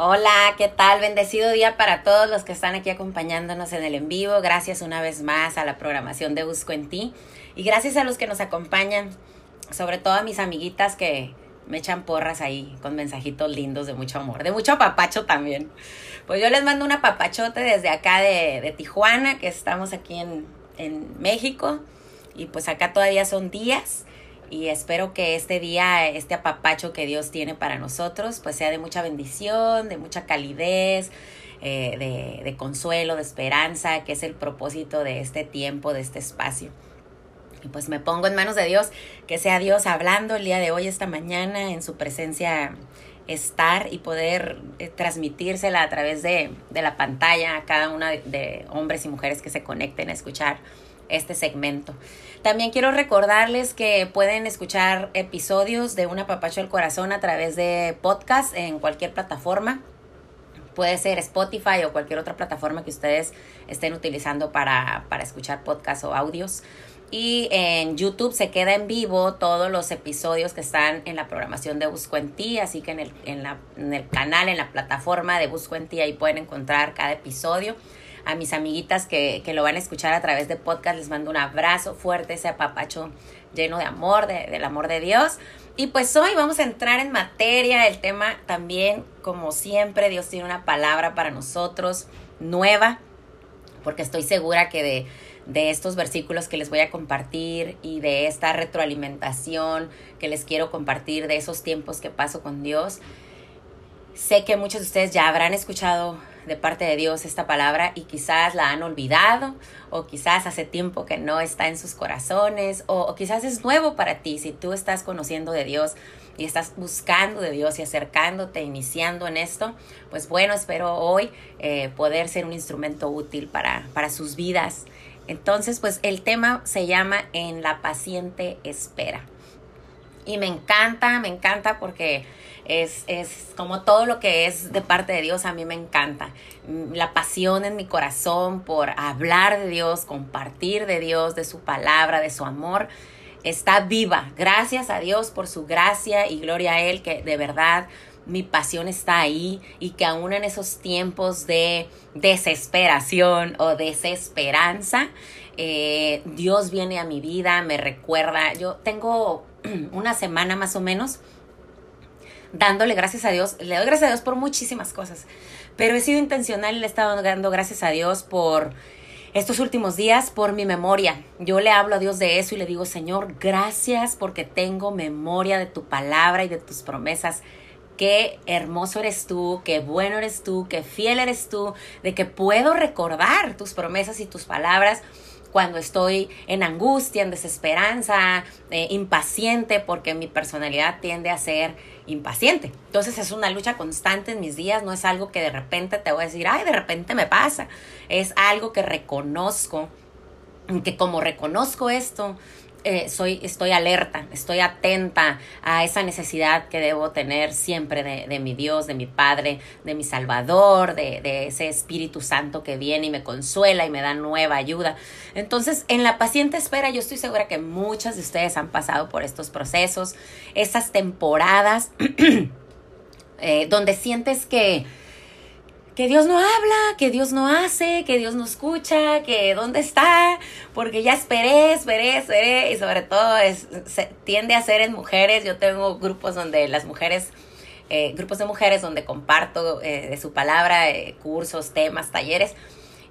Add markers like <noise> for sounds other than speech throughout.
Hola, ¿qué tal? Bendecido día para todos los que están aquí acompañándonos en el en vivo. Gracias una vez más a la programación de Busco en Ti. Y gracias a los que nos acompañan, sobre todo a mis amiguitas que me echan porras ahí con mensajitos lindos de mucho amor, de mucho papacho también. Pues yo les mando una papachote desde acá de, de Tijuana, que estamos aquí en, en México. Y pues acá todavía son días y espero que este día, este apapacho que Dios tiene para nosotros, pues sea de mucha bendición, de mucha calidez, eh, de, consuelo, de esperanza, que es el propósito de este tiempo, de este espacio. Y pues me pongo en manos de Dios, que sea Dios hablando el día de hoy, esta mañana, en su presencia estar y poder eh, transmitírsela a través de, la pantalla a cada una de hombres y mujeres que se conecten a escuchar este segmento. También quiero recordarles que pueden escuchar episodios de Una Papacho del Corazón a través de podcast en cualquier plataforma. Puede ser Spotify o cualquier otra plataforma que ustedes estén utilizando para, para escuchar podcasts o audios. Y en YouTube se queda en vivo todos los episodios que están en la programación de Busco en Ti, así que en el, en, la, en el canal, en la plataforma de Busco en Ti, ahí pueden encontrar cada episodio a mis amiguitas que, que, lo van a escuchar a través de podcast, les mando un abrazo fuerte, ese apapacho lleno de amor, de, del amor de Dios. Y pues hoy vamos a entrar en materia, el tema también, como siempre, Dios tiene una palabra para nosotros nueva, porque estoy segura que de, de estos versículos que les voy a compartir y de esta retroalimentación que les quiero compartir de esos tiempos que paso con Dios, sé que muchos de ustedes ya habrán escuchado de parte de Dios esta palabra y quizás la han olvidado o quizás hace tiempo que no está en sus corazones o, quizás es nuevo para ti si tú estás conociendo de Dios y estás buscando de Dios y acercándote, iniciando en esto, pues bueno, espero hoy eh, poder ser un instrumento útil para, para sus vidas. Entonces, pues el tema se llama En la paciente espera. Y me encanta, me encanta porque es, es como todo lo que es de parte de Dios, a mí me encanta. La pasión en mi corazón por hablar de Dios, compartir de Dios, de su palabra, de su amor, está viva. Gracias a Dios por su gracia y gloria a Él, que de verdad mi pasión está ahí y que aún en esos tiempos de desesperación o desesperanza, eh, Dios viene a mi vida, me recuerda. Yo tengo <clears throat> una semana más o menos dándole gracias a Dios. Le doy gracias a Dios por muchísimas cosas, pero he sido intencional y le he estado dando gracias a Dios por estos últimos días, por mi memoria. Yo le hablo a Dios de eso y le digo, Señor, gracias porque tengo memoria de tu palabra y de tus promesas. Qué hermoso eres tú, qué bueno eres tú, qué fiel eres tú, de que puedo recordar tus promesas y tus palabras cuando estoy en angustia, en desesperanza, eh, impaciente, porque mi personalidad tiende a ser impaciente. Entonces es una lucha constante en mis días, no es algo que de repente te voy a decir, ay, de repente me pasa, es algo que reconozco, que como reconozco esto, eh, soy, estoy alerta, estoy atenta a esa necesidad que debo tener siempre de, mi Dios, de mi Padre, de mi Salvador, de, de, ese Espíritu Santo que viene y me consuela y me da nueva ayuda. Entonces, en la paciente espera, yo estoy segura que muchas de ustedes han pasado por estos procesos, esas temporadas <clears throat> eh, donde sientes que que Dios no habla, que Dios no hace, que Dios no escucha, que dónde está, porque ya esperé, esperé, esperé, y sobre todo es, se, tiende a ser en mujeres. Yo tengo grupos donde las mujeres, eh, grupos de mujeres donde comparto eh, de su palabra, eh, cursos, temas, talleres.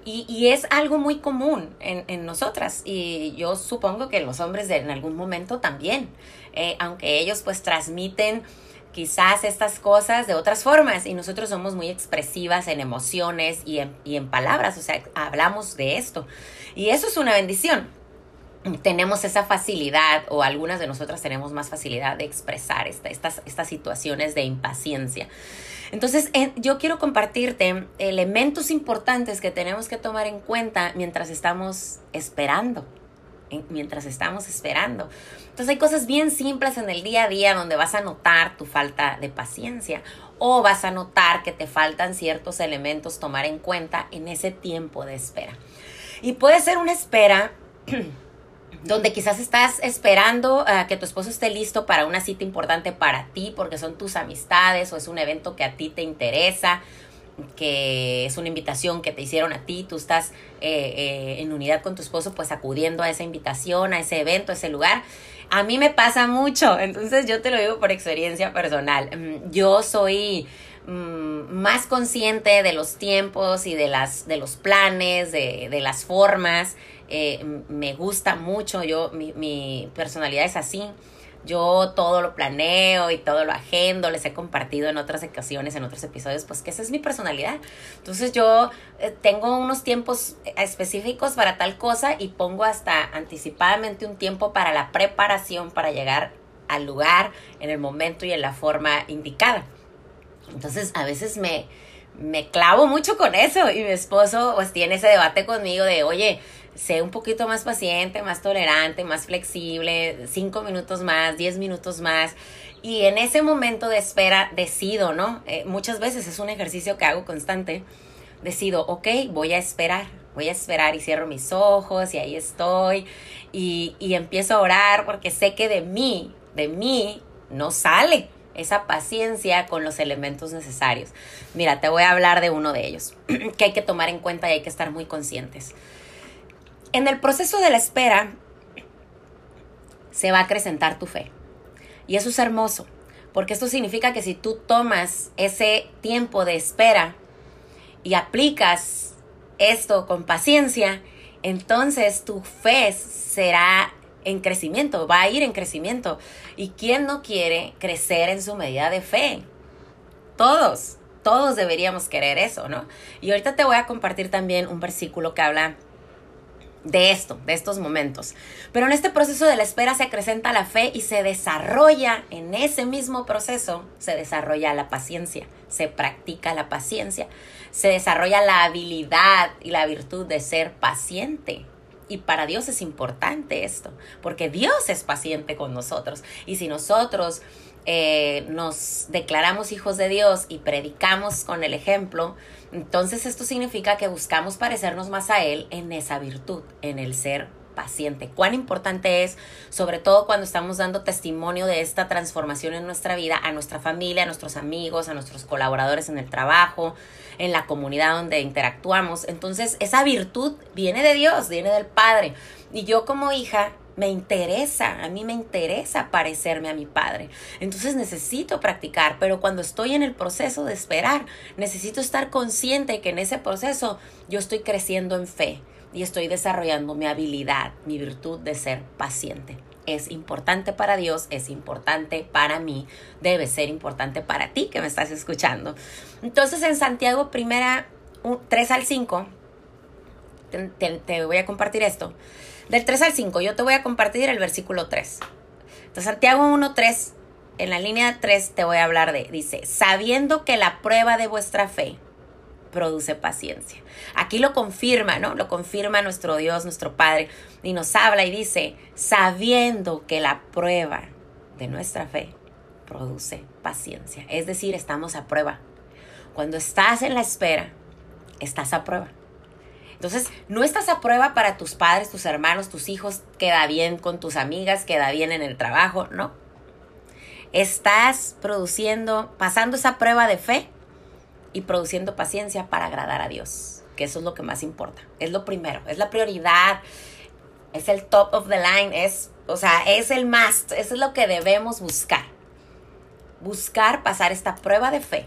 Y, y, es algo muy común en, en, nosotras y yo supongo que los hombres en algún momento también, eh, aunque ellos pues transmiten quizás estas cosas de otras formas y nosotros somos muy expresivas en emociones y en, y en palabras, o sea, hablamos de esto. Y eso es una bendición. Tenemos esa facilidad o algunas de nosotras tenemos más facilidad de expresar esta, estas, estas situaciones de impaciencia. Entonces, eh, yo quiero compartirte elementos importantes que tenemos que tomar en cuenta mientras estamos esperando mientras estamos esperando. Entonces hay cosas bien simples en el día a día donde vas a notar tu falta de paciencia o vas a notar que te faltan ciertos elementos tomar en cuenta en ese tiempo de espera. Y puede ser una espera <clears throat> donde quizás estás esperando a que tu esposo esté listo para una cita importante para ti, porque son tus amistades o es un evento que a ti te interesa, que es una invitación que te hicieron a ti, tú estás eh, eh, en unidad con tu esposo, pues acudiendo a esa invitación, a ese evento, a ese lugar. A mí me pasa mucho, entonces yo te lo digo por experiencia personal. Mm, yo soy mm, más consciente de los tiempos y de, las, de los planes, de, de las formas eh, me gusta mucho, yo, mi, mi personalidad es así. Yo todo lo planeo y todo lo agendo, les he compartido en otras ocasiones, en otros episodios, pues que esa es mi personalidad. Entonces yo eh, tengo unos tiempos específicos para tal cosa y pongo hasta anticipadamente un tiempo para la preparación para llegar al lugar en el momento y en la forma indicada. Entonces a veces me, me clavo mucho con eso y mi esposo pues tiene ese debate conmigo de, oye, sé un poquito más paciente, más tolerante, más flexible, cinco minutos más, diez minutos más. Y en ese momento de espera decido, ¿no? Eh, muchas veces es un ejercicio que hago constante. Decido, ok, voy a esperar, voy a esperar y cierro mis ojos y ahí estoy y, y empiezo a orar porque sé que de mí, de mí no sale esa paciencia con los elementos necesarios. Mira, te voy a hablar de uno de ellos <clears throat> que hay que tomar en cuenta y hay que estar muy conscientes. En el proceso de la espera se va a acrecentar tu fe. Y eso es hermoso, porque esto significa que si tú tomas ese tiempo de espera y aplicas esto con paciencia, entonces tu fe será en crecimiento, va a ir en crecimiento. ¿Y quién no quiere crecer en su medida de fe? Todos, todos deberíamos querer eso, ¿no? Y ahorita te voy a compartir también un versículo que habla de esto, de estos momentos. Pero en este proceso de la espera se acrecenta la fe y se desarrolla, en ese mismo proceso, se desarrolla la paciencia, se practica la paciencia, se desarrolla la habilidad y la virtud de ser paciente. Y para Dios es importante esto, porque Dios es paciente con nosotros. Y si nosotros eh, nos declaramos hijos de Dios y predicamos con el ejemplo, entonces esto significa que buscamos parecernos más a Él en esa virtud, en el ser paciente. Cuán importante es, sobre todo cuando estamos dando testimonio de esta transformación en nuestra vida, a nuestra familia, a nuestros amigos, a nuestros colaboradores en el trabajo, en la comunidad donde interactuamos. Entonces esa virtud viene de Dios, viene del Padre. Y yo como hija me interesa, a mí me interesa parecerme a mi padre. Entonces necesito practicar, pero cuando estoy en el proceso de esperar, necesito estar consciente que en ese proceso yo estoy creciendo en fe y estoy desarrollando mi habilidad, mi virtud de ser paciente. Es importante para Dios, es importante para mí, debe ser importante para ti que me estás escuchando. Entonces en Santiago primera 3 al 5, te, te voy a compartir esto. Del 3 al 5, yo te voy a compartir el versículo 3. Entonces, Santiago 1, 3, en la línea 3 te voy a hablar de, dice, sabiendo que la prueba de vuestra fe produce paciencia. Aquí lo confirma, ¿no? Lo confirma nuestro Dios, nuestro Padre, y nos habla y dice, sabiendo que la prueba de nuestra fe produce paciencia. Es decir, estamos a prueba. Cuando estás en la espera, estás a prueba. Entonces, no estás a prueba para tus padres, tus hermanos, tus hijos, queda bien con tus amigas, queda bien en el trabajo, no. Estás produciendo, pasando esa prueba de fe y produciendo paciencia para agradar a Dios, que eso es lo que más importa. Es lo primero, es la prioridad, es el top of the line, es, o sea, es el más, eso es lo que debemos buscar. Buscar pasar esta prueba de fe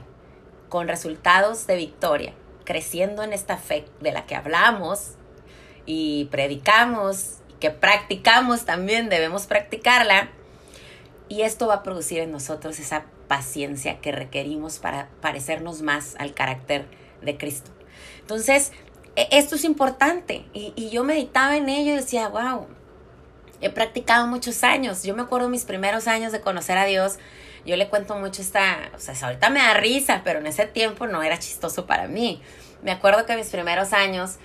con resultados de victoria creciendo en esta fe de la que hablamos y predicamos, que practicamos también, debemos practicarla. Y esto va a producir en nosotros esa paciencia que requerimos para parecernos más al carácter de Cristo. Entonces, e, esto es importante. Y, y yo meditaba en ello y decía, wow, he practicado muchos años. Yo me acuerdo mis primeros años de conocer a Dios yo le cuento mucho esta, o sea, ahorita me da risa, pero en ese tiempo no era chistoso para mí. Me acuerdo que mis primeros años,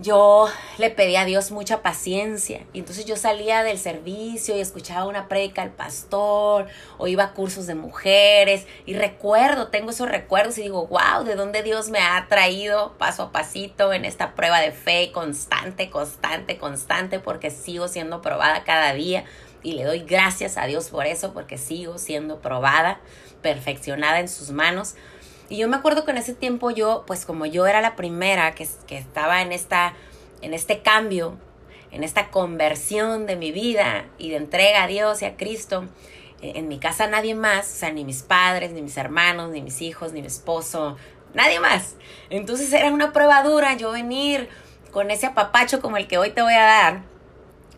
yo le pedí a Dios mucha paciencia. Y entonces yo salía del servicio y escuchaba una predica del pastor o iba a cursos de mujeres. Y recuerdo, tengo esos recuerdos y digo, wow, ¿de dónde Dios me ha traído paso a pasito en esta prueba de fe constante, constante, constante? Porque sigo siendo probada cada día. Y le doy gracias a Dios por eso, porque sigo siendo probada, perfeccionada en sus manos. Y yo me acuerdo que en ese tiempo yo, pues como yo era la primera que, que estaba en, esta, en este cambio, en esta conversión de mi vida y de entrega a Dios y a Cristo, eh, en mi casa nadie más, o sea, ni mis padres, ni mis hermanos, ni mis hijos, ni mi esposo, nadie más. Entonces era una prueba dura yo venir con ese apapacho como el que hoy te voy a dar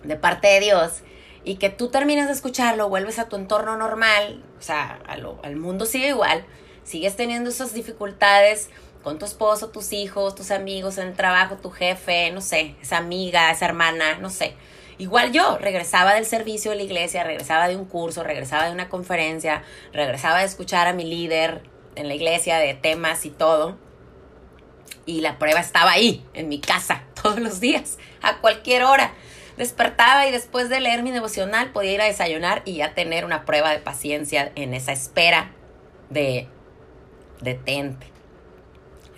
de parte de Dios y que tú termines de escucharlo, vuelves a tu entorno normal, o sea, al mundo sigue igual sigues teniendo esas dificultades con tu esposo, tus hijos, tus amigos en el trabajo, tu jefe, no sé, esa amiga, esa hermana, no sé. Igual yo regresaba del servicio de la iglesia, regresaba de un curso, regresaba de una conferencia, regresaba de escuchar a mi líder en la iglesia de temas y todo. Y la prueba estaba ahí, en mi casa, <laughs> todos los días, a cualquier hora. Despertaba y después de leer mi devocional podía ir a desayunar y ya tener una prueba de paciencia en esa espera de detente.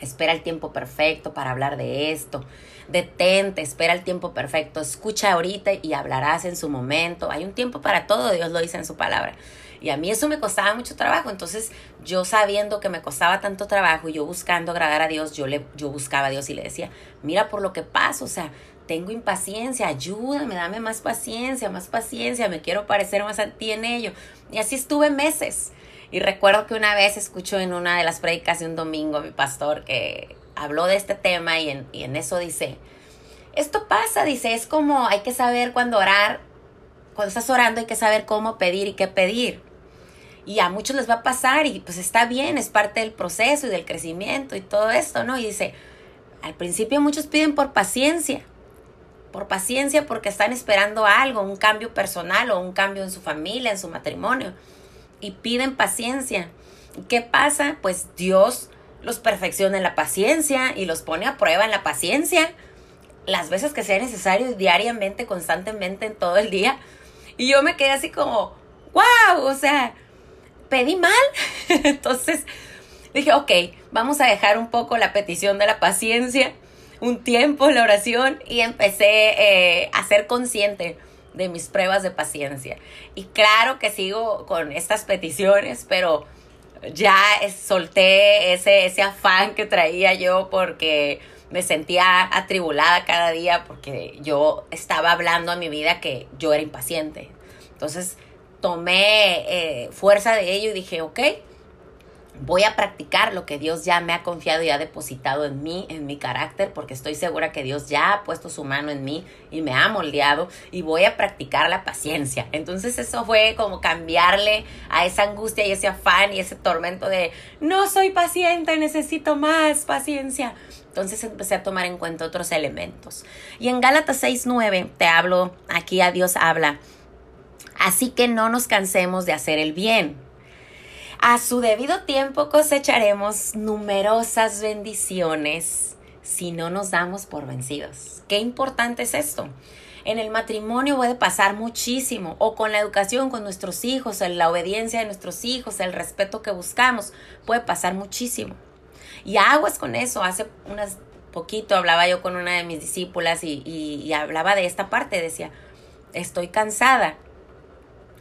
Espera el tiempo perfecto para hablar de esto. Detente, espera el tiempo perfecto. Escucha ahorita y hablarás en su momento. Hay un tiempo para todo, Dios lo dice en su palabra. Y a mí eso me costaba mucho trabajo. Entonces, yo sabiendo que me costaba tanto trabajo y yo buscando agradar a Dios, yo, le, yo buscaba a Dios y le decía, mira por lo que paso, o sea, tengo impaciencia, ayúdame, dame más paciencia, más paciencia, me quiero parecer más a ti en ello. Y así estuve meses. Y recuerdo que una vez escucho en una de las predicas de un domingo mi pastor que habló de este tema y en, y en eso dice, esto pasa, dice, es como hay que saber cuándo orar, cuando estás orando hay que saber cómo pedir y qué pedir. Y a muchos les va a pasar y pues está bien, es parte del proceso y del crecimiento y todo esto, ¿no? Y dice, al principio muchos piden por paciencia, por paciencia porque están esperando algo, un cambio personal o un cambio en su familia, en su matrimonio y piden paciencia. ¿Qué pasa? Pues Dios los perfecciona en la paciencia y los pone a prueba en la paciencia las veces que sea necesario, diariamente, constantemente, en todo el día. Y yo me quedé así como, wow, o sea, pedí mal. <laughs> Entonces dije, ok, vamos a dejar un poco la petición de la paciencia, un tiempo la oración y empecé eh, a ser consciente de mis pruebas de paciencia. Y claro que sigo con estas peticiones, pero ya solté ese, ese afán que traía yo porque me sentía atribulada cada día porque yo estaba hablando a mi vida que yo era impaciente. Entonces tomé eh, fuerza de ello y dije, ok, voy a practicar lo que Dios ya me ha confiado y ha depositado en mí, en mi carácter, porque estoy segura que Dios ya ha puesto su mano en mí y me ha moldeado y voy a practicar la paciencia. Entonces eso fue como cambiarle a esa angustia y ese afán y ese tormento de no soy paciente, necesito más paciencia. Entonces empecé a tomar en cuenta otros elementos. Y en Gálatas 6:9 te hablo, aquí a Dios habla. Así que no nos cansemos de hacer el bien a su debido tiempo cosecharemos numerosas bendiciones si no nos damos por vencidos. Qué importante es esto. En el matrimonio puede pasar muchísimo, o con la educación, con nuestros hijos, en la obediencia de nuestros hijos, el respeto que buscamos, puede pasar muchísimo. Y aguas con eso. Hace unas poquito hablaba yo con una de mis discípulas y, y hablaba de esta parte. Decía, estoy cansada.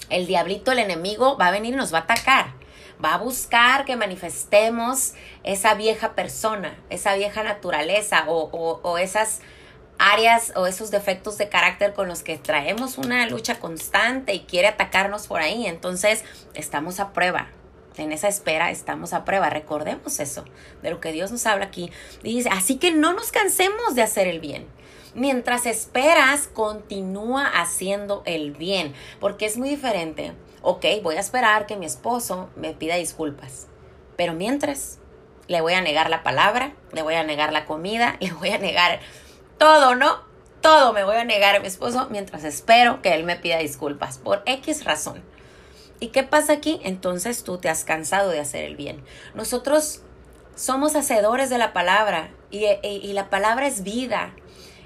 El diablito, el enemigo, va a venir y nos va a atacar va a buscar que manifestemos esa vieja persona, esa vieja naturaleza o, esas áreas o esos defectos de carácter con los que traemos una lucha constante y quiere atacarnos por ahí. Entonces, estamos a prueba. En esa espera estamos a prueba. Recordemos eso, de lo que Dios nos habla aquí. dice, así que no nos cansemos de hacer el bien. Mientras esperas, continúa haciendo el bien, porque es muy diferente ok, voy a esperar que mi esposo me pida disculpas. Pero mientras, le voy a negar la palabra, le voy a negar la comida, <laughs> le voy a negar todo, ¿no? Todo me voy a negar a mi esposo mientras espero que él me pida disculpas por X razón. ¿Y qué pasa aquí? Entonces tú te has cansado de hacer el bien. Nosotros somos hacedores de la palabra y, y la palabra es vida.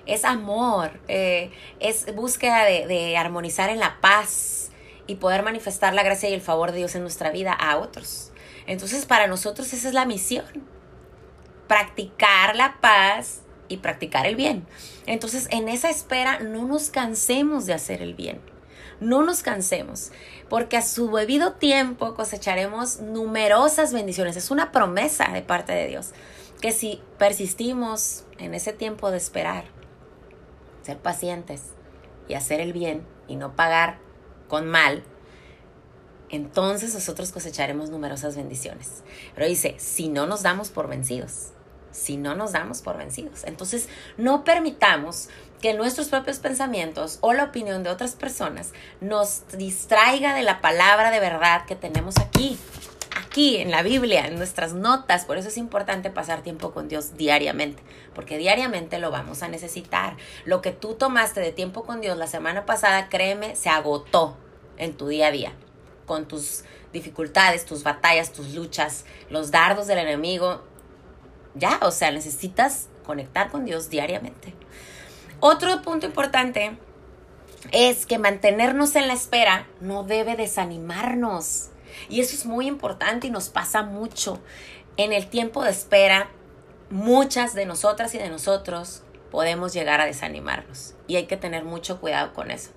es amor, eh, es búsqueda de armonizar en la paz y poder manifestar la gracia y el favor de Dios en nuestra vida a otros. Entonces para nosotros esa es la misión, practicar la paz y practicar el bien. Entonces en esa espera no nos cansemos de hacer el bien, no nos cansemos, porque a su debido tiempo cosecharemos numerosas bendiciones. Es una promesa de parte de Dios, que si persistimos en ese tiempo de esperar, ser pacientes y hacer el bien y no pagar con mal, entonces nosotros cosecharemos numerosas bendiciones. Pero dice, si no nos damos por vencidos, si no nos damos por vencidos. Entonces, no permitamos que nuestros propios pensamientos o la opinión de otras personas nos distraiga de la palabra de verdad que tenemos aquí, aquí en la Biblia, en nuestras notas. Por eso es importante pasar tiempo con Dios diariamente, porque diariamente lo vamos a necesitar. Lo que tú tomaste de tiempo con Dios la semana pasada, créeme, se agotó en tu día a día, con tus dificultades, tus batallas, tus luchas, los dardos del enemigo. Ya, o sea, necesitas conectar con Dios diariamente. Otro punto importante es que mantenernos en la espera no debe desanimarnos. Y eso es muy importante y nos pasa mucho. En el tiempo de espera, muchas de nosotras y de nosotros podemos llegar a desanimarnos. Y hay que tener mucho cuidado con eso.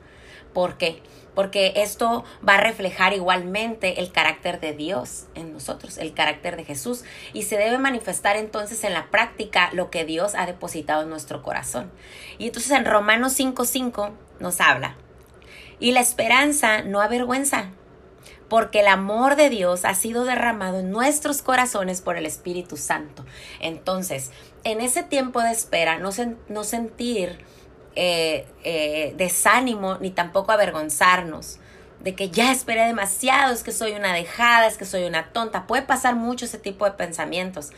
¿Por qué? Porque esto va a reflejar igualmente el carácter de Dios en nosotros, el carácter de Jesús. Y se debe manifestar entonces en la práctica lo que Dios ha depositado en nuestro corazón. Y entonces en Romanos 5.5 nos habla. Y la esperanza no avergüenza, porque el amor de Dios ha sido derramado en nuestros corazones por el Espíritu Santo. Entonces, en ese tiempo de espera, no, no sentir eh, eh, desánimo ni tampoco avergonzarnos de que ya esperé demasiado, es que soy una dejada, es que soy una tonta. Puede pasar mucho ese tipo de pensamientos.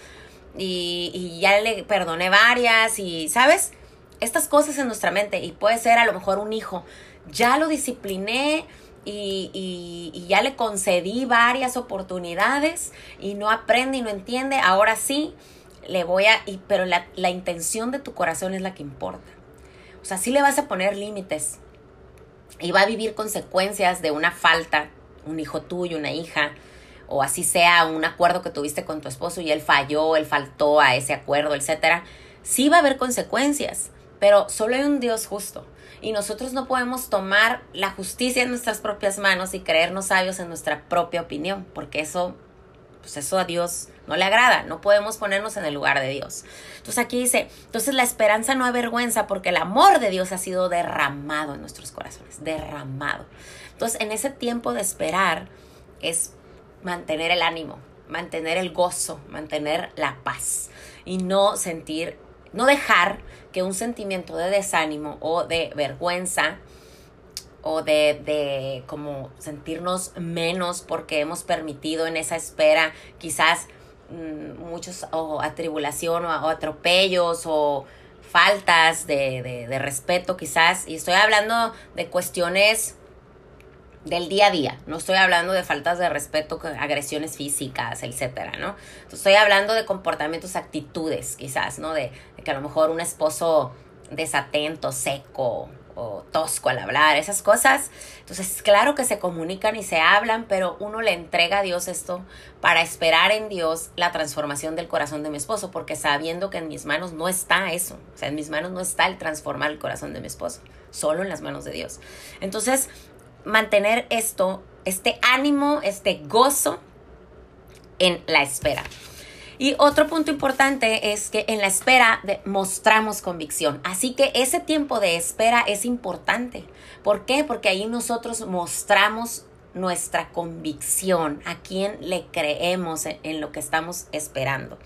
Y, y ya le perdoné varias y, ¿sabes? Estas cosas en nuestra mente y puede ser a lo mejor un hijo. Ya lo discipliné, y, ya le concedí varias oportunidades y no aprende y no entiende, ahora sí le voy a, y, pero la, intención de tu corazón es la que importa. O sea, sí le vas a poner límites y va a vivir consecuencias de una falta, un hijo tuyo, una hija, o así sea un acuerdo que tuviste con tu esposo y él falló, él faltó a ese acuerdo, etcétera. Sí va a haber consecuencias, pero solo hay un Dios justo y nosotros no podemos tomar la justicia en nuestras propias manos y creernos sabios en nuestra propia opinión, porque eso, pues eso a Dios no le agrada, no podemos ponernos en el lugar de Dios. Entonces aquí dice, entonces la esperanza no avergüenza porque el amor de Dios ha sido derramado en nuestros corazones, derramado. Entonces en ese tiempo de esperar es mantener el ánimo, mantener el gozo, mantener la paz y no sentir no dejar que un sentimiento de desánimo o de vergüenza o de, de como sentirnos menos porque hemos permitido en esa espera quizás mm, muchos o atribulación o, o, atropellos o faltas de, de, respeto quizás y estoy hablando de cuestiones del día a día. No estoy hablando de faltas de respeto, agresiones físicas, etcétera, ¿no? Estoy hablando de comportamientos, actitudes, quizás, ¿no? De, que a lo mejor un esposo desatento, seco o tosco al hablar, esas cosas. Entonces, claro que se comunican y se hablan, pero uno le entrega a Dios esto para esperar en Dios la transformación del corazón de mi esposo, porque sabiendo que en mis manos no está eso, o sea, en mis manos no está el transformar el corazón de mi esposo, solo en las manos de Dios. Entonces, mantener esto, este ánimo, este gozo en la espera. Y otro punto importante es que en la espera mostramos convicción. Así que ese tiempo de espera es importante. ¿Por qué? Porque ahí nosotros mostramos nuestra convicción, a quién le creemos en, en lo que estamos esperando.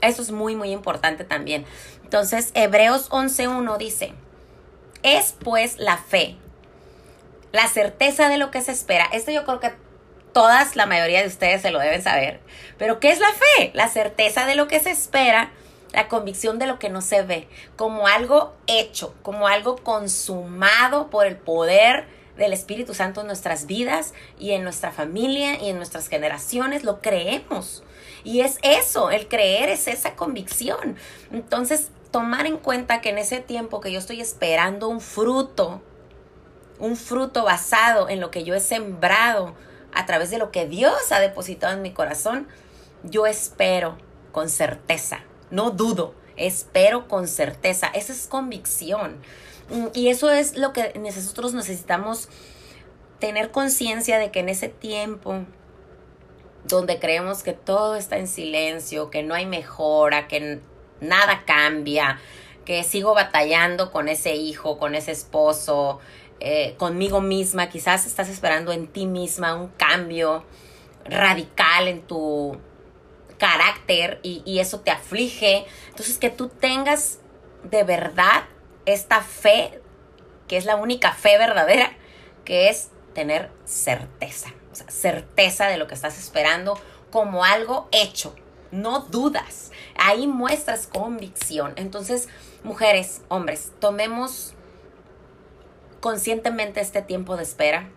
Eso es muy, muy importante también. Entonces, Hebreos 11.1 dice, es pues la fe la certeza de lo que se espera. Esto yo creo que todas, la mayoría de ustedes se lo deben saber. Pero ¿qué es la fe? La certeza de lo que se espera, la convicción de lo que no se ve, como algo hecho, como algo consumado por el poder del Espíritu Santo en nuestras vidas y en nuestra familia y en nuestras generaciones, lo creemos. Y es eso, el creer es esa convicción. Entonces, tomar en cuenta que en ese tiempo que yo estoy esperando un fruto, un fruto basado en lo que yo he sembrado a través de lo que Dios ha depositado en mi corazón, yo espero con certeza, no dudo, espero con certeza, esa es convicción. Mm, y eso es lo que nosotros necesitamos tener conciencia de que en ese tiempo donde creemos que todo está en silencio, que no hay mejora, que nada cambia, que sigo batallando con ese hijo, con ese esposo, eh, conmigo misma, quizás estás esperando en ti misma un cambio radical en tu carácter y, y eso te aflige. Entonces que tú tengas de verdad esta fe, que es la única fe verdadera, que es tener certeza, o sea, certeza de lo que estás esperando como algo hecho, no dudas, ahí muestras convicción. Entonces, mujeres, hombres, tomemos conscientemente este tiempo de espera.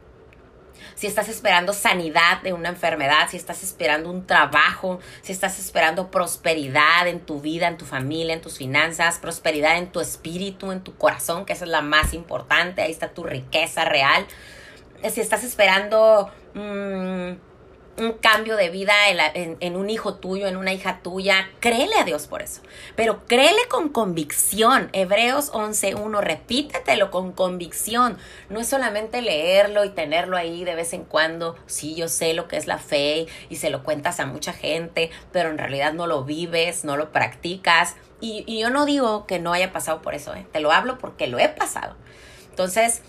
Si estás esperando sanidad de una enfermedad, si estás esperando un trabajo, si estás esperando prosperidad en tu vida, en tu familia, en tus finanzas, prosperidad en tu espíritu, en tu corazón, que esa es la más importante, ahí está tu riqueza real. Si estás esperando... Mmm, un cambio de vida en, un hijo tuyo, en una hija tuya, créele a Dios por eso. Pero créele con convicción. Hebreos 11.1, repítetelo con convicción. No es solamente leerlo y tenerlo ahí de vez en cuando. Sí, yo sé lo que es la fe y se lo cuentas a mucha gente, pero en realidad no lo vives, no lo practicas. Y, yo no digo que no haya pasado por eso, ¿eh? te lo hablo porque lo he pasado. Entonces,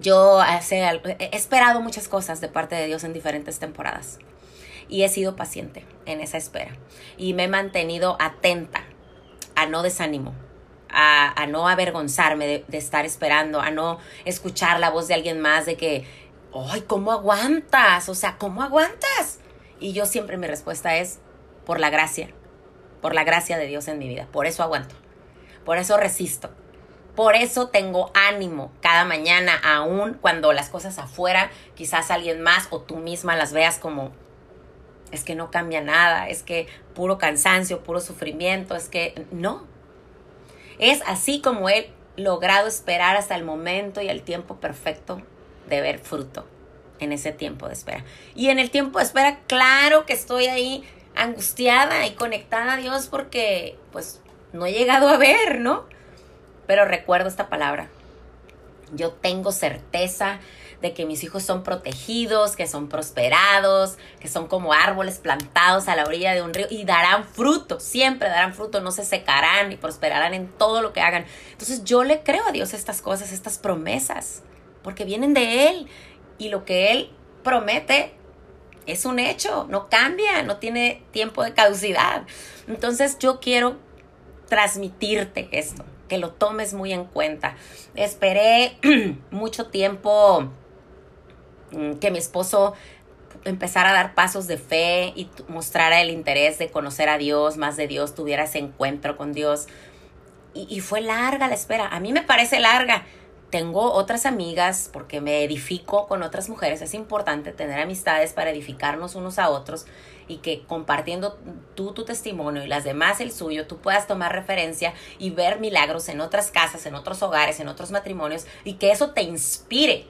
yo hace, he esperado muchas cosas de parte de Dios en diferentes temporadas. Y he sido paciente en esa espera. Y me he mantenido atenta a no desánimo, a, no avergonzarme de, de, estar esperando, a no escuchar la voz de alguien más de que, ¡ay, cómo aguantas! O sea, ¿cómo aguantas? Y yo siempre mi respuesta es, por la gracia, por la gracia de Dios en mi vida, por eso aguanto, por eso resisto, por eso tengo ánimo cada mañana, aún cuando las cosas afuera, quizás alguien más o tú misma las veas como, es que no cambia nada, es que puro cansancio, puro sufrimiento, es que no. Es así como he logrado esperar hasta el momento y el tiempo perfecto de ver fruto en ese tiempo de espera. Y en el tiempo de espera, claro que estoy ahí angustiada y conectada a Dios porque pues no he llegado a ver, ¿no? Pero recuerdo esta palabra. Yo tengo certeza de que mis hijos son protegidos, que son prosperados, que son como árboles plantados a la orilla de un río y darán fruto, siempre darán fruto, no se secarán y prosperarán en todo lo que hagan. Entonces yo le creo a Dios estas cosas, estas promesas, porque vienen de Él y lo que Él promete es un hecho, no cambia, no tiene tiempo de caducidad. Entonces yo quiero transmitirte esto que lo tomes muy en cuenta. Esperé <clears throat> mucho tiempo mm, que mi esposo empezara a dar pasos de fe y mostrara el interés de conocer a Dios, más de Dios, tuviera ese encuentro con Dios. Y, y, fue larga la espera. A mí me parece larga. Tengo otras amigas porque me edifico con otras mujeres. Es importante tener amistades para edificarnos unos a otros y que compartiendo tú tu testimonio y las demás el suyo, tú puedas tomar referencia y ver milagros en otras casas, en otros hogares, en otros matrimonios y que eso te inspire,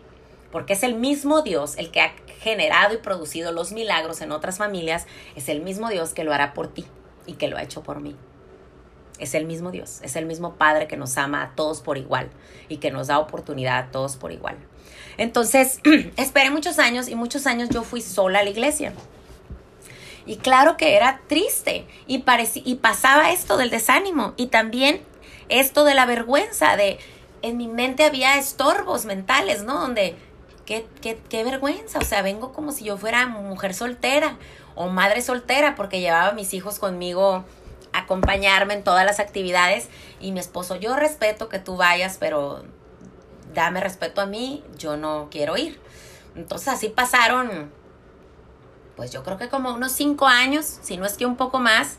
porque es el mismo Dios el que ha generado y producido los milagros en otras familias, es el mismo Dios que lo hará por ti y que lo ha hecho por mí. Es el mismo Dios, es el mismo Padre que nos ama a todos por igual y que nos da oportunidad a todos por igual. Entonces, <clears throat> esperé muchos años y muchos años yo fui sola a la iglesia. Y claro que era triste y, y pasaba esto del desánimo y también esto de la vergüenza, de en mi mente había estorbos mentales, ¿no? Donde, qué, qué, qué vergüenza, o sea, vengo como si yo fuera mujer soltera o madre soltera porque llevaba mis hijos conmigo acompañarme en todas las actividades y mi esposo, yo respeto que tú vayas, pero dame respeto a mí, yo no quiero ir. Entonces así pasaron pues yo creo que como unos cinco años, si no es que un poco más.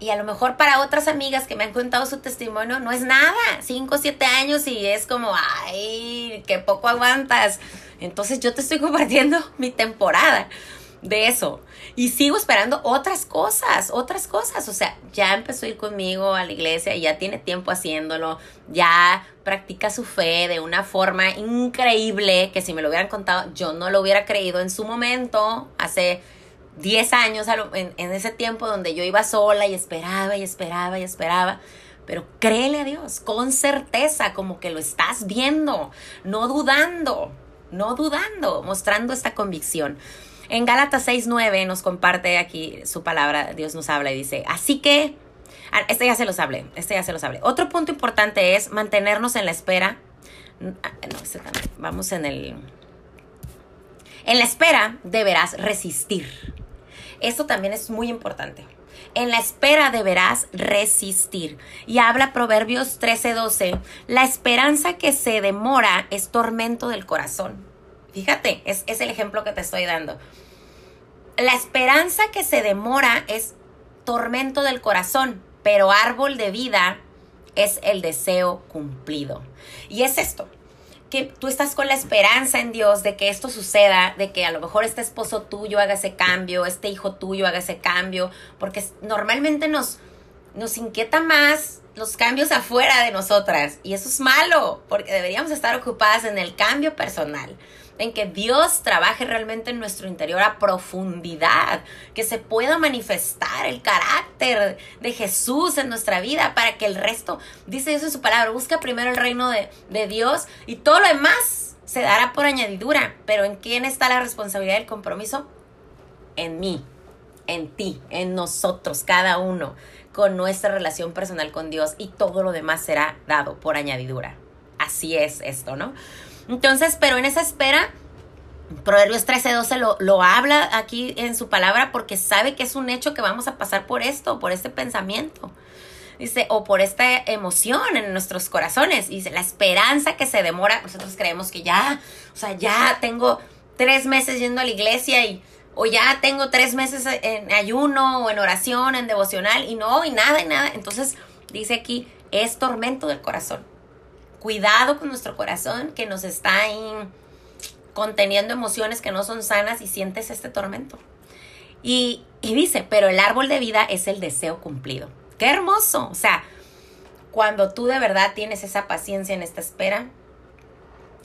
Y a lo mejor para otras amigas que me han contado su testimonio no es nada, cinco o siete años y es como, ay, qué poco aguantas. Entonces yo te estoy <laughs> compartiendo mi temporada. De eso. Y sigo esperando otras cosas, otras cosas. O sea, ya empezó a ir conmigo a la iglesia ya tiene tiempo haciéndolo. Ya practica su fe de una forma increíble que si me lo hubieran contado, yo no lo hubiera creído en su momento, hace 10 años, en, en ese tiempo donde yo iba sola y esperaba y esperaba y esperaba. Pero créele a Dios con certeza, como que lo estás viendo, no dudando, no dudando, mostrando esta convicción. En Gálatas 6:9 nos comparte aquí su palabra, Dios nos habla y dice, así que, ah, este ya se los hablé, este ya se los hablé. Otro punto importante es mantenernos en la espera. Ah, no, este también. Vamos en el... En la espera deberás resistir. Esto también es muy importante. En la espera deberás resistir. Y habla Proverbios 13:12. La esperanza que se demora es tormento del corazón. Fíjate, es, es el ejemplo que te estoy dando. La esperanza que se demora es tormento del corazón, pero árbol de vida es el deseo cumplido. Y es esto, que tú estás con la esperanza en Dios de que esto suceda, de que a lo mejor este esposo tuyo haga ese cambio, este hijo tuyo haga ese cambio, porque normalmente nos, nos inquieta más los cambios afuera de nosotras y eso es malo, porque deberíamos estar ocupadas en el cambio personal en que Dios trabaje realmente en nuestro interior a profundidad, que se pueda manifestar el carácter de Jesús en nuestra vida para que el resto, dice Dios en su palabra, busca primero el reino de, de Dios y todo lo demás se dará por añadidura. Pero ¿en quién está la responsabilidad del compromiso? En mí, en ti, en nosotros, cada uno, con nuestra relación personal con Dios y todo lo demás será dado por añadidura. Así es esto, ¿no? Entonces, pero en esa espera, Proverbios 13:12 lo, lo habla aquí en su palabra porque sabe que es un hecho que vamos a pasar por esto, por este pensamiento. Dice, o por esta emoción en nuestros corazones. Dice, la esperanza que se demora. Nosotros creemos que ya, o sea, ya tengo tres meses yendo a la iglesia y, o ya tengo tres meses en ayuno o en oración, en devocional, y no, y nada, y nada. Entonces, dice aquí, es tormento del corazón cuidado con nuestro corazón que nos está ahí conteniendo emociones que no son sanas y sientes este tormento. Y, y dice, pero el árbol de vida es el deseo cumplido. Qué hermoso. O sea, cuando tú de verdad tienes esa paciencia en esta espera,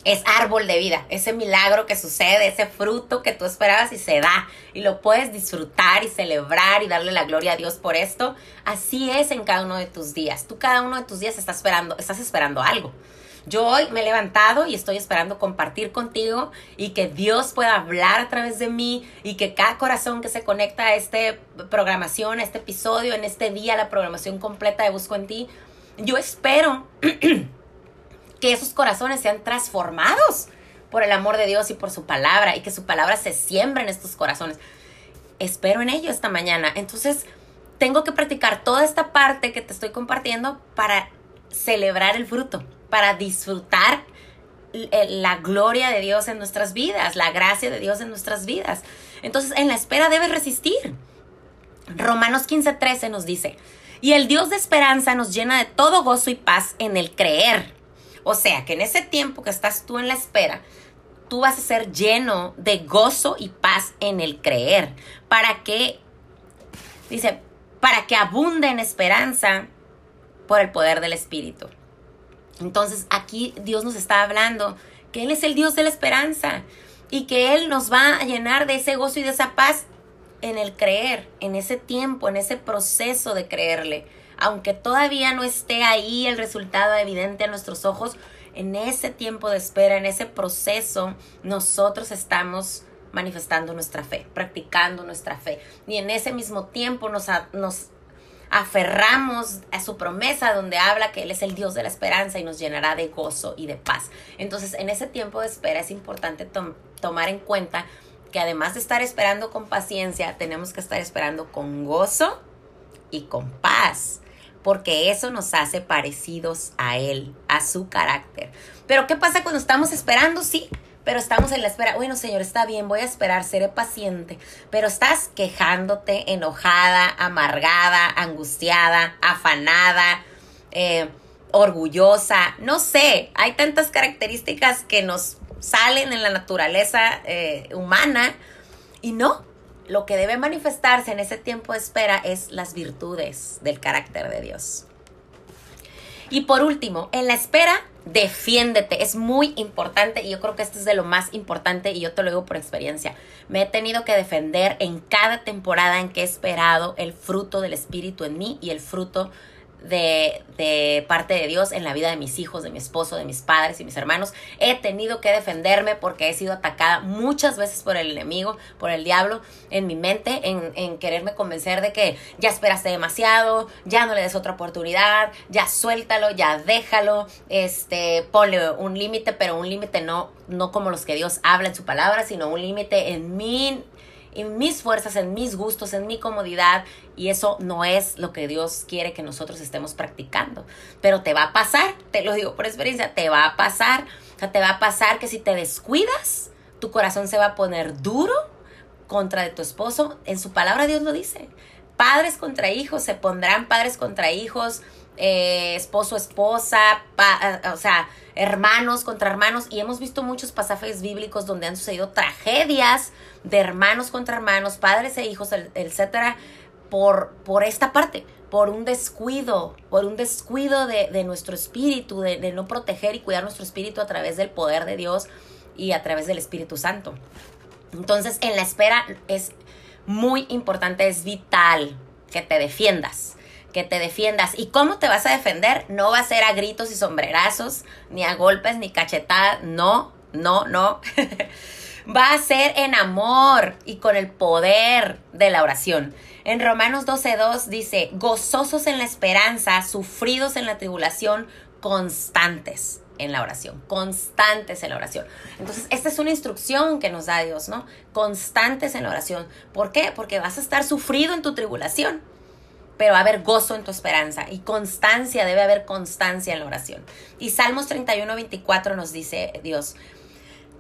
es árbol de vida, ese milagro que sucede, ese fruto que tú esperabas y se da y lo puedes disfrutar y celebrar y darle la gloria a Dios por esto. Así es en cada uno de tus días. Tú cada uno de tus días estás esperando, estás esperando algo. Yo hoy me he levantado y estoy esperando compartir contigo y que Dios pueda hablar a través de mí y que cada corazón que se conecta a esta programación, a este episodio, en este día, la programación completa de Busco en ti, yo espero <clears throat> que esos corazones sean transformados por el amor de Dios y por su palabra y que su palabra se siembre en estos corazones. Espero en ello esta mañana. Entonces, tengo que practicar toda esta parte que te estoy compartiendo para celebrar el fruto, para disfrutar la gloria de Dios en nuestras vidas, la gracia de Dios en nuestras vidas. Entonces, en la espera debes resistir. Romanos 15:13 nos dice, y el Dios de esperanza nos llena de todo gozo y paz en el creer o sea, que en ese tiempo que estás tú en la espera, tú vas a ser lleno de gozo y paz en el creer. Para que, dice, para que abunde en esperanza por el poder del Espíritu. Entonces aquí Dios nos está hablando que Él es el Dios de la esperanza y que Él nos va a llenar de ese gozo y de esa paz en el creer, en ese tiempo, en ese proceso de creerle aunque todavía no esté ahí el resultado evidente a nuestros ojos, en ese tiempo de espera, en ese proceso, nosotros estamos manifestando nuestra fe, practicando nuestra fe. Y en ese mismo tiempo nos, aferramos a su promesa donde habla que Él es el Dios de la esperanza y nos llenará de gozo y de paz. Entonces, en ese tiempo de espera es importante tomar en cuenta que además de estar esperando con paciencia, tenemos que estar esperando con gozo y con paz porque eso nos hace parecidos a Él, a su carácter. Pero ¿qué pasa cuando estamos esperando? Sí, pero estamos en la espera. Bueno, Señor, está bien, voy a esperar, seré paciente. Pero estás quejándote, enojada, amargada, angustiada, afanada, eh, orgullosa, no sé, hay tantas características que nos salen en la naturaleza eh, humana y no, lo que debe manifestarse en ese tiempo de espera es las virtudes del carácter de Dios. Y por último, en la espera, defiéndete. Es muy importante y yo creo que esto es de lo más importante y yo te lo digo por experiencia. Me he tenido que defender en cada temporada en que he esperado el fruto del Espíritu en mí y el fruto de, de, parte de Dios en la vida de mis hijos, de mi esposo, de mis padres y mis hermanos. He tenido que defenderme porque he sido atacada muchas veces por el enemigo, por el diablo, en mi mente, en, en quererme convencer de que ya esperaste demasiado, ya no le des otra oportunidad, ya suéltalo, ya déjalo, este, ponle un límite, pero un límite no, no como los que Dios habla en su palabra, sino un límite en mi en mis fuerzas, en mis gustos, en mi comodidad. Y eso no es lo que Dios quiere que nosotros estemos practicando. Pero te va a pasar, te lo digo por experiencia, te va a pasar. O sea, te va a pasar que si te descuidas, tu corazón se va a poner duro contra de tu esposo. En su palabra Dios lo dice. Padres contra hijos, se pondrán padres contra hijos, eh, esposo, esposa, o sea, hermanos contra hermanos. Y hemos visto muchos pasajes bíblicos donde han sucedido tragedias de hermanos contra hermanos, padres e hijos, etcétera, por, por esta parte, por un descuido, por un descuido de, nuestro espíritu, de, de, no proteger y cuidar nuestro espíritu a través del poder de Dios y a través del Espíritu Santo. Entonces, en la espera es muy importante, es vital que te defiendas que te defiendas. ¿Y cómo te vas a defender? No va a ser a gritos y sombrerazos, ni a golpes, ni cachetadas. No, no, no. <laughs> va a ser en amor y con el poder de la oración. En Romanos 12.2 dice, gozosos en la esperanza, sufridos en la tribulación, constantes en la oración, constantes en la oración. Entonces, esta es una instrucción que nos da Dios, ¿no? Constantes en la oración. ¿Por qué? Porque vas a estar sufrido en tu tribulación, pero haber gozo en tu esperanza y constancia, debe haber constancia en la oración. Y Salmos 31.24 nos dice Dios,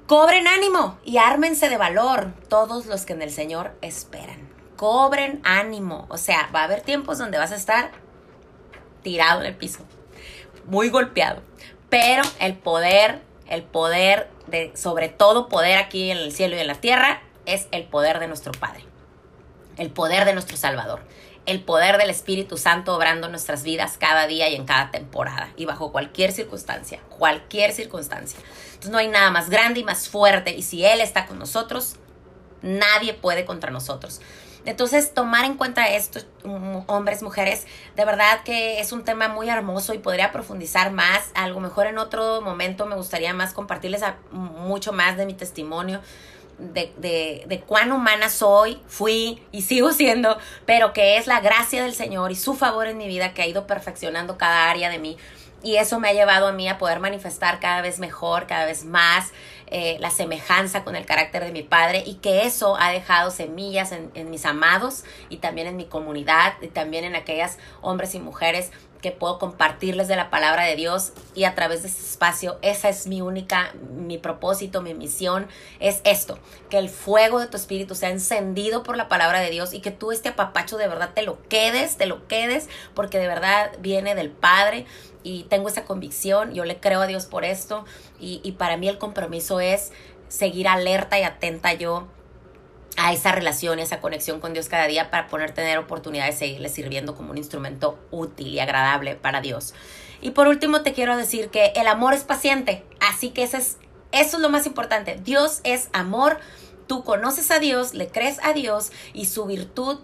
Cobren ánimo y ármense de valor todos los que en el Señor esperan. Cobren ánimo. O sea, va a haber tiempos donde vas a estar tirado en el piso, muy golpeado. Pero el poder, el poder de, sobre todo poder aquí en el cielo y en la tierra, es el poder de nuestro Padre. El poder de nuestro Salvador el poder del Espíritu Santo obrando nuestras vidas cada día y en cada temporada y bajo cualquier circunstancia, cualquier circunstancia. Entonces no hay nada más grande y más fuerte y si Él está con nosotros, nadie puede contra nosotros. Entonces, tomar en cuenta esto, hombres, mujeres, de verdad que es un tema muy hermoso y podría profundizar más. A lo mejor en otro momento me gustaría más compartirles mucho más de mi testimonio de, de, de, cuán humana soy, fui y sigo siendo, pero que es la gracia del Señor y su favor en mi vida que ha ido perfeccionando cada área de mí. Y eso me ha llevado a mí a poder manifestar cada vez mejor, cada vez más eh, la semejanza con el carácter de mi padre y que eso ha dejado semillas en, en mis amados y también en mi comunidad y también en aquellas hombres y mujeres que puedo compartirles de la palabra de Dios y a través de este espacio, esa es mi única, mi propósito, mi misión, es esto, que el fuego de tu espíritu sea encendido por la palabra de Dios y que tú este apapacho de verdad te lo quedes, te lo quedes, porque de verdad viene del Padre y tengo esa convicción, yo le creo a Dios por esto y, y para mí el compromiso es seguir alerta y atenta yo a esa relación y esa conexión con Dios cada día para poder tener oportunidad de seguirle sirviendo como un instrumento útil y agradable para Dios. Y por último te quiero decir que el amor es paciente, así que eso es, eso es lo más importante. Dios es amor, tú conoces a Dios, le crees a Dios y su virtud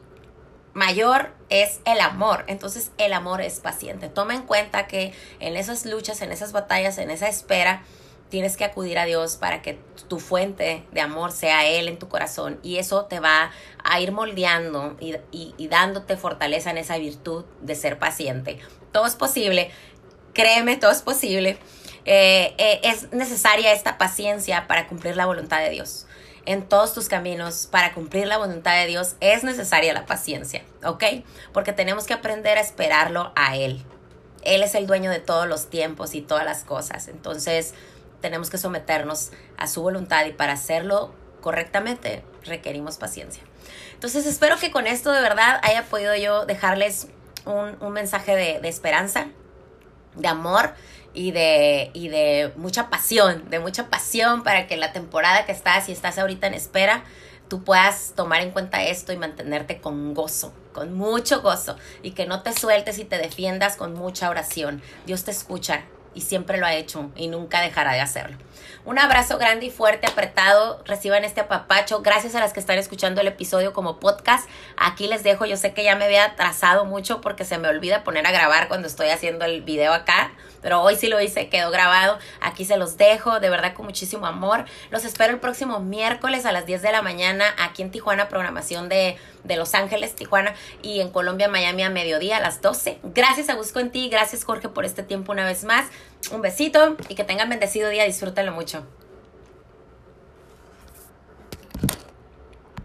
mayor es el amor. Entonces el amor es paciente. Toma en cuenta que en esas luchas, en esas batallas, en esa espera, tienes que acudir a Dios para que tu fuente de amor sea Él en tu corazón y eso te va a ir moldeando y, dándote fortaleza en esa virtud de ser paciente. Todo es posible, créeme, todo es posible. Eh, eh, es necesaria esta paciencia para cumplir la voluntad de Dios. En todos tus caminos, para cumplir la voluntad de Dios, es necesaria la paciencia, ¿ok? Porque tenemos que aprender a esperarlo a Él. Él es el dueño de todos los tiempos y todas las cosas. Entonces, tenemos que someternos a su voluntad y para hacerlo correctamente requerimos paciencia. Entonces espero que con esto de verdad haya podido yo dejarles un, mensaje de, esperanza, de amor y de, y de mucha pasión, de mucha pasión para que la temporada que estás, si estás ahorita en espera, tú puedas tomar en cuenta esto y mantenerte con gozo, con mucho gozo, y que no te sueltes y te defiendas con mucha oración. Dios te escucha y siempre lo ha hecho y nunca dejará de hacerlo. Un abrazo grande y fuerte, apretado. Reciban este apapacho. Gracias a las que están escuchando el episodio como podcast. Aquí les dejo. Yo sé que ya me había atrasado mucho porque se me olvida poner a grabar cuando estoy haciendo el video acá. Pero hoy sí lo hice, quedó grabado. Aquí se los dejo, de verdad con muchísimo amor. Los espero el próximo miércoles a las 10 de la mañana aquí en Tijuana, programación de, de Los Ángeles, Tijuana y en Colombia, Miami a mediodía a las 12. Gracias a Busco en Ti, gracias Jorge por este tiempo una vez más. Un besito y que tengan bendecido día, disfrútenlo mucho.